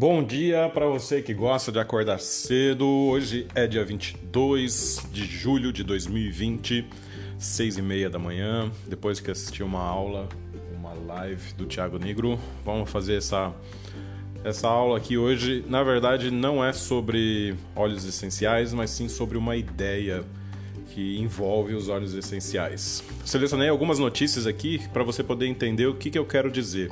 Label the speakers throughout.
Speaker 1: Bom dia para você que gosta de acordar cedo. Hoje é dia 22 de julho de 2020, 6 e meia da manhã. Depois que assisti uma aula, uma live do Thiago Negro, vamos fazer essa essa aula aqui hoje. Na verdade, não é sobre óleos essenciais, mas sim sobre uma ideia que envolve os óleos essenciais. Selecionei algumas notícias aqui para você poder entender o que, que eu quero dizer.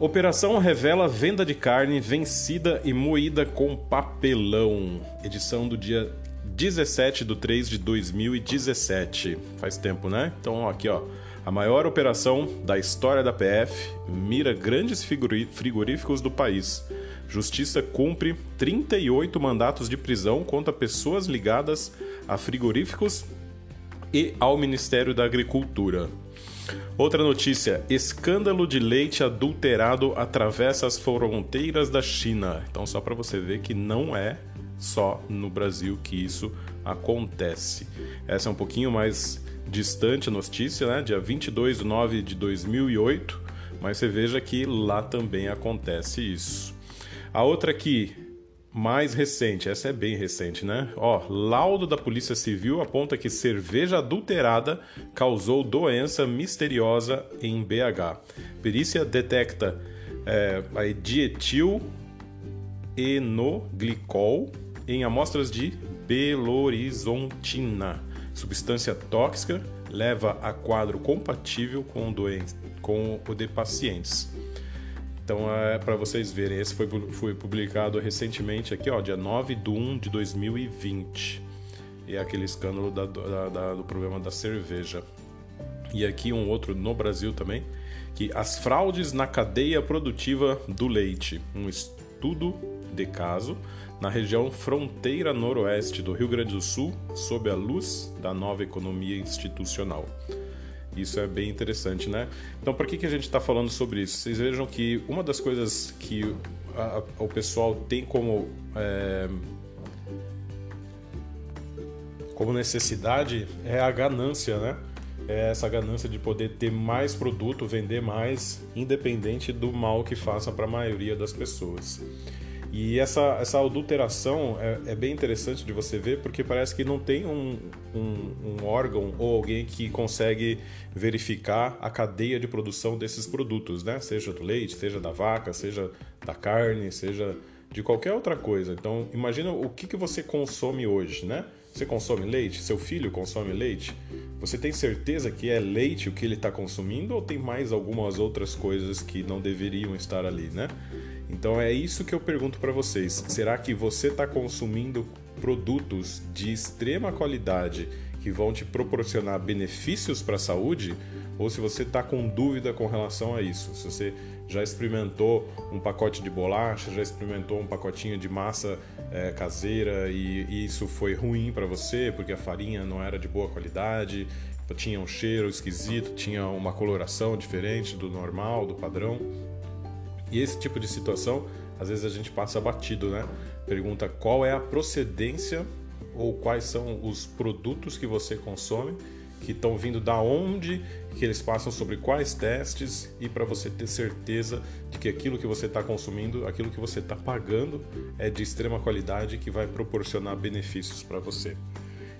Speaker 1: Operação revela venda de carne vencida e moída com papelão. Edição do dia 17 de 3 de 2017. Faz tempo, né? Então, aqui, ó. A maior operação da história da PF mira grandes frigoríficos do país. Justiça cumpre 38 mandatos de prisão contra pessoas ligadas a frigoríficos e ao Ministério da Agricultura. Outra notícia: escândalo de leite adulterado atravessa as fronteiras da China. Então, só para você ver que não é só no Brasil que isso acontece. Essa é um pouquinho mais distante a notícia, né? Dia 22 de nove de 2008, mas você veja que lá também acontece isso. A outra aqui, mais recente, essa é bem recente, né? Ó, laudo da Polícia Civil aponta que cerveja adulterada causou doença misteriosa em BH. Perícia detecta é, a dietil enoglicol em amostras de belorizontina. Substância tóxica leva a quadro compatível com, doen- com o de pacientes. Então é para vocês verem, esse foi, foi publicado recentemente aqui, ó, dia 9 de 1 de 2020. E é aquele escândalo da, da, da, do problema da cerveja. E aqui um outro no Brasil também, que as fraudes na cadeia produtiva do leite. Um estudo de caso na região fronteira noroeste do Rio Grande do Sul, sob a luz da nova economia institucional. Isso é bem interessante, né? Então, por que, que a gente está falando sobre isso? Vocês vejam que uma das coisas que a, o pessoal tem como, é, como necessidade é a ganância, né? É essa ganância de poder ter mais produto, vender mais, independente do mal que faça para a maioria das pessoas. E essa, essa adulteração é, é, bem interessante de você ver, porque parece que não tem um, um, um, órgão ou alguém que consegue verificar a cadeia de produção desses produtos, né? Seja do leite, seja da vaca, seja da carne, seja de qualquer outra coisa. Então, imagina o que, que você consome hoje, né? Você consome leite? Seu filho consome leite? Você tem certeza que é leite o que ele está consumindo ou tem mais algumas outras coisas que não deveriam estar ali, né? Então é isso que eu pergunto para vocês. Será que você está consumindo produtos de extrema qualidade que vão te proporcionar benefícios para a saúde? Ou se você está com dúvida com relação a isso? Se você já experimentou um pacote de bolacha, já experimentou um pacotinho de massa é, caseira e, e isso foi ruim para você porque a farinha não era de boa qualidade, tinha um cheiro esquisito, tinha uma coloração diferente do normal, do padrão. E esse tipo de situação, às vezes a gente passa batido, né? Pergunta qual é a procedência ou quais são os produtos que você consome, que estão vindo da onde, que eles passam sobre quais testes e para você ter certeza de que aquilo que você está consumindo, aquilo que você está pagando é de extrema qualidade e que vai proporcionar benefícios para você.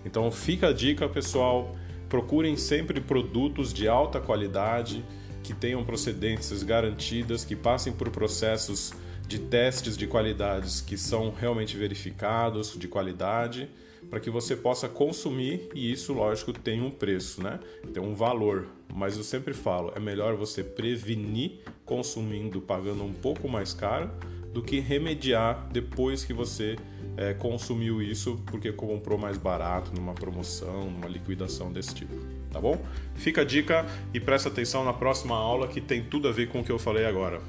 Speaker 1: Então fica a dica, pessoal, procurem sempre produtos de alta qualidade que tenham procedências garantidas, que passem por processos de testes de qualidades que são realmente verificados, de qualidade, para que você possa consumir e isso, lógico, tem um preço, né? Tem um valor. Mas eu sempre falo, é melhor você prevenir consumindo, pagando um pouco mais caro, do que remediar depois que você é, consumiu isso porque comprou mais barato numa promoção, numa liquidação desse tipo tá bom? Fica a dica e presta atenção na próxima aula que tem tudo a ver com o que eu falei agora.